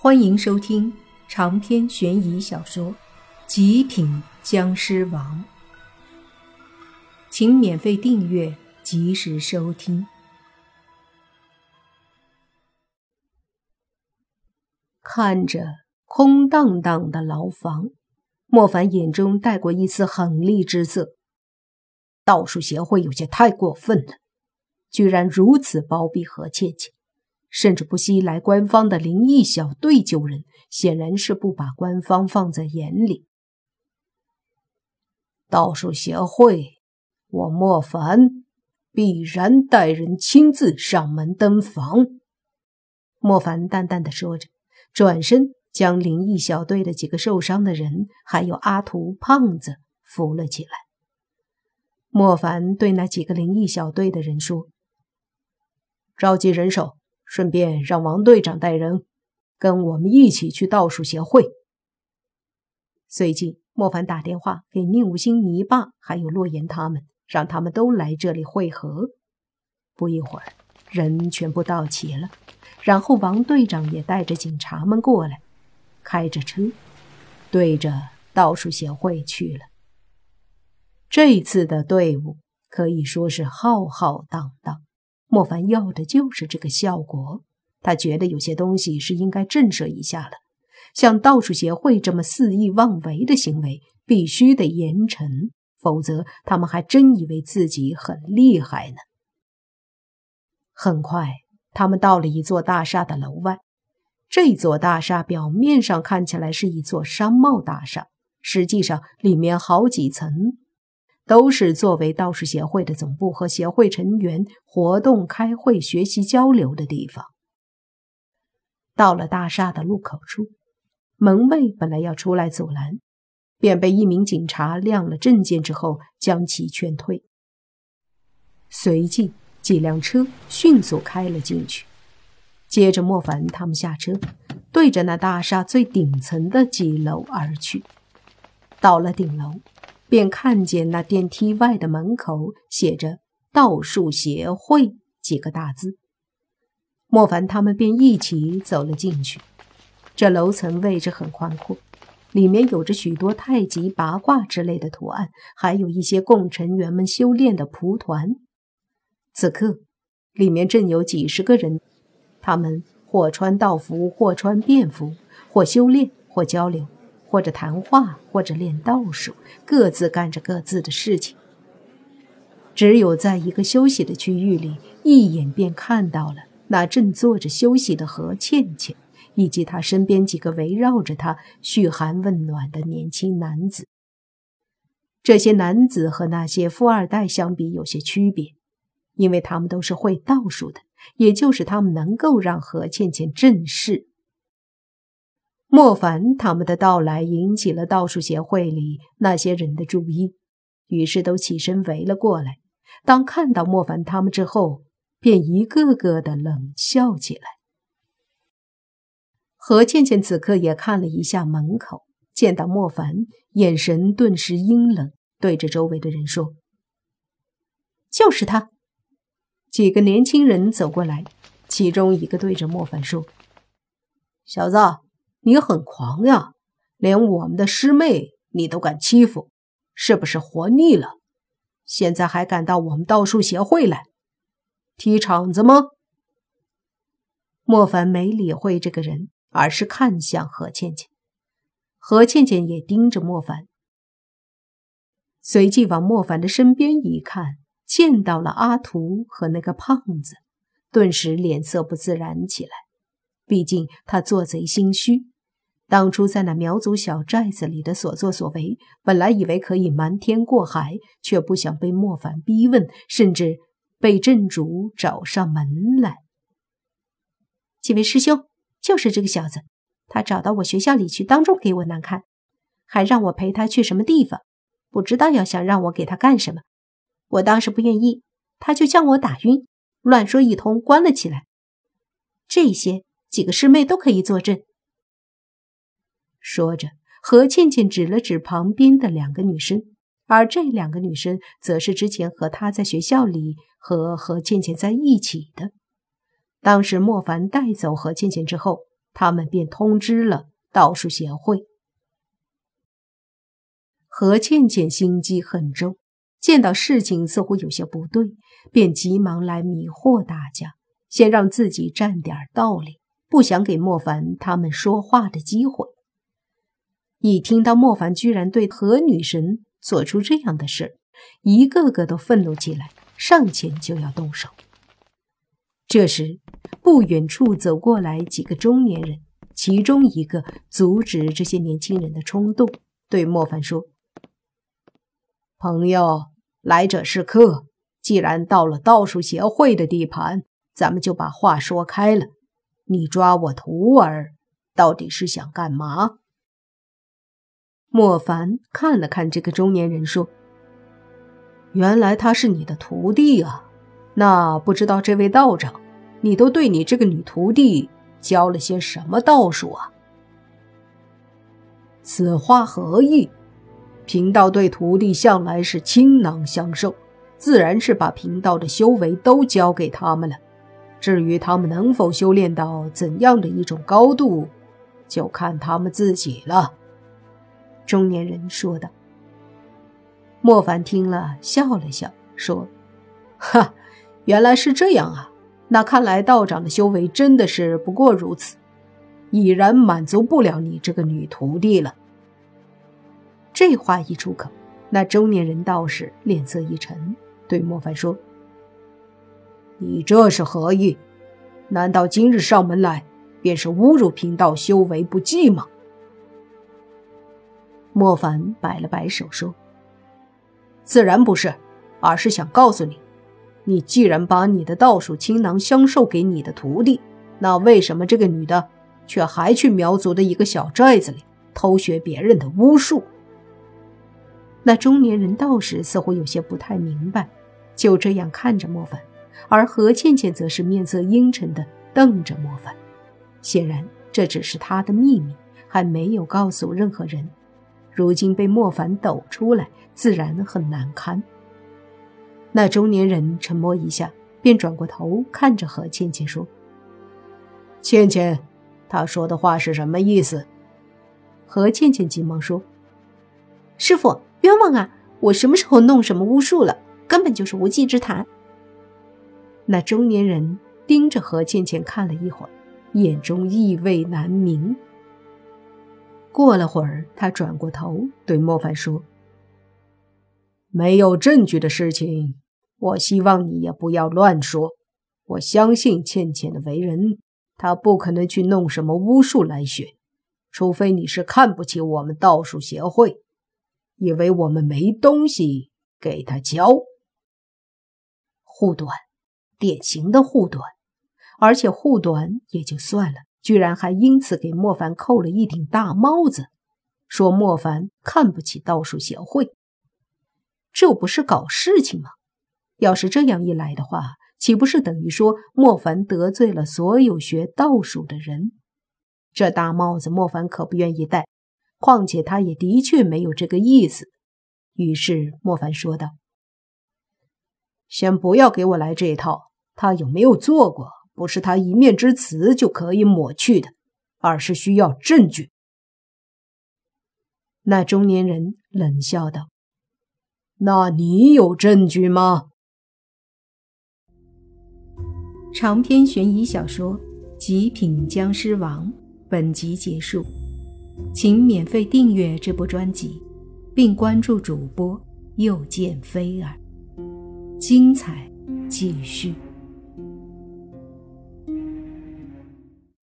欢迎收听长篇悬疑小说《极品僵尸王》，请免费订阅，及时收听。看着空荡荡的牢房，莫凡眼中带过一丝狠厉之色。道术协会有些太过分了，居然如此包庇何倩倩。甚至不惜来官方的灵异小队救人，显然是不把官方放在眼里。道术协会，我莫凡必然带人亲自上门登房。莫凡淡淡的说着，转身将灵异小队的几个受伤的人，还有阿图、胖子扶了起来。莫凡对那几个灵异小队的人说：“召集人手。”顺便让王队长带人跟我们一起去道术协会。随即，莫凡打电话给宁无心、泥巴还有洛言他们，让他们都来这里会合。不一会儿，人全部到齐了，然后王队长也带着警察们过来，开着车，对着道术协会去了。这次的队伍可以说是浩浩荡荡。莫凡要的就是这个效果，他觉得有些东西是应该震慑一下了。像道术协会这么肆意妄为的行为，必须得严惩，否则他们还真以为自己很厉害呢。很快，他们到了一座大厦的楼外。这座大厦表面上看起来是一座商贸大厦，实际上里面好几层。都是作为道士协会的总部和协会成员活动、开会、学习、交流的地方。到了大厦的路口处，门卫本来要出来阻拦，便被一名警察亮了证件之后将其劝退。随即，几辆车迅速开了进去。接着，莫凡他们下车，对着那大厦最顶层的几楼而去。到了顶楼。便看见那电梯外的门口写着“道术协会”几个大字。莫凡他们便一起走了进去。这楼层位置很宽阔，里面有着许多太极、八卦之类的图案，还有一些供成员们修炼的蒲团。此刻，里面正有几十个人，他们或穿道服，或穿便服，或修炼，或交流。或者谈话，或者练道术，各自干着各自的事情。只有在一个休息的区域里，一眼便看到了那正坐着休息的何倩倩，以及她身边几个围绕着她嘘寒问暖的年轻男子。这些男子和那些富二代相比有些区别，因为他们都是会道术的，也就是他们能够让何倩倩正视。莫凡他们的到来引起了道术协会里那些人的注意，于是都起身围了过来。当看到莫凡他们之后，便一个个的冷笑起来。何倩倩此刻也看了一下门口，见到莫凡，眼神顿时阴冷，对着周围的人说：“就是他。”几个年轻人走过来，其中一个对着莫凡说：“小子。”你很狂呀，连我们的师妹你都敢欺负，是不是活腻了？现在还敢到我们道术协会来踢场子吗？莫凡没理会这个人，而是看向何倩倩。何倩倩也盯着莫凡，随即往莫凡的身边一看，见到了阿图和那个胖子，顿时脸色不自然起来。毕竟他做贼心虚，当初在那苗族小寨子里的所作所为，本来以为可以瞒天过海，却不想被莫凡逼问，甚至被镇主找上门来。几位师兄，就是这个小子，他找到我学校里去，当众给我难看，还让我陪他去什么地方，不知道要想让我给他干什么。我当时不愿意，他就将我打晕，乱说一通，关了起来。这些。几个师妹都可以作证。说着，何倩倩指了指旁边的两个女生，而这两个女生则是之前和她在学校里和何倩倩在一起的。当时莫凡带走何倩倩之后，他们便通知了道术协会。何倩倩心机很重，见到事情似乎有些不对，便急忙来迷惑大家，先让自己占点道理，不想给莫凡他们说话的机会。一听到莫凡居然对何女神做出这样的事，一个个都愤怒起来，上前就要动手。这时，不远处走过来几个中年人，其中一个阻止这些年轻人的冲动，对莫凡说：“朋友，来者是客，既然到了道术协会的地盘，咱们就把话说开了。你抓我徒儿，到底是想干嘛？”莫凡看了看这个中年人，说：“原来他是你的徒弟啊。”那不知道这位道长，你都对你这个女徒弟教了些什么道术啊？此话何意？贫道对徒弟向来是倾囊相授，自然是把贫道的修为都教给他们了。至于他们能否修炼到怎样的一种高度，就看他们自己了。”中年人说道。莫凡听了，笑了笑，说：“哈。”原来是这样啊！那看来道长的修为真的是不过如此，已然满足不了你这个女徒弟了。这话一出口，那中年人道士脸色一沉，对莫凡说：“你这是何意？难道今日上门来便是侮辱贫道修为不济吗？”莫凡摆了摆手说：“自然不是，而是想告诉你。”你既然把你的道术倾囊相授给你的徒弟，那为什么这个女的却还去苗族的一个小寨子里偷学别人的巫术？那中年人道士似乎有些不太明白，就这样看着莫凡，而何倩倩则是面色阴沉的瞪着莫凡，显然这只是他的秘密，还没有告诉任何人。如今被莫凡抖出来，自然很难堪。那中年人沉默一下，便转过头看着何倩倩说：“倩倩，他说的话是什么意思？”何倩倩急忙说：“师傅，冤枉啊！我什么时候弄什么巫术了？根本就是无稽之谈。”那中年人盯着何倩倩看了一会儿，眼中意味难明。过了会儿，他转过头对莫凡说。没有证据的事情，我希望你也不要乱说。我相信倩倩的为人，她不可能去弄什么巫术来学，除非你是看不起我们道术协会，以为我们没东西给她教。护短，典型的护短，而且护短也就算了，居然还因此给莫凡扣了一顶大帽子，说莫凡看不起道术协会。这不是搞事情吗？要是这样一来的话，岂不是等于说莫凡得罪了所有学道术的人？这大帽子，莫凡可不愿意戴。况且他也的确没有这个意思。于是莫凡说道：“先不要给我来这一套。他有没有做过，不是他一面之词就可以抹去的，而是需要证据。”那中年人冷笑道。那你有证据吗？长篇悬疑小说《极品僵尸王》本集结束，请免费订阅这部专辑，并关注主播又见菲儿，精彩继续。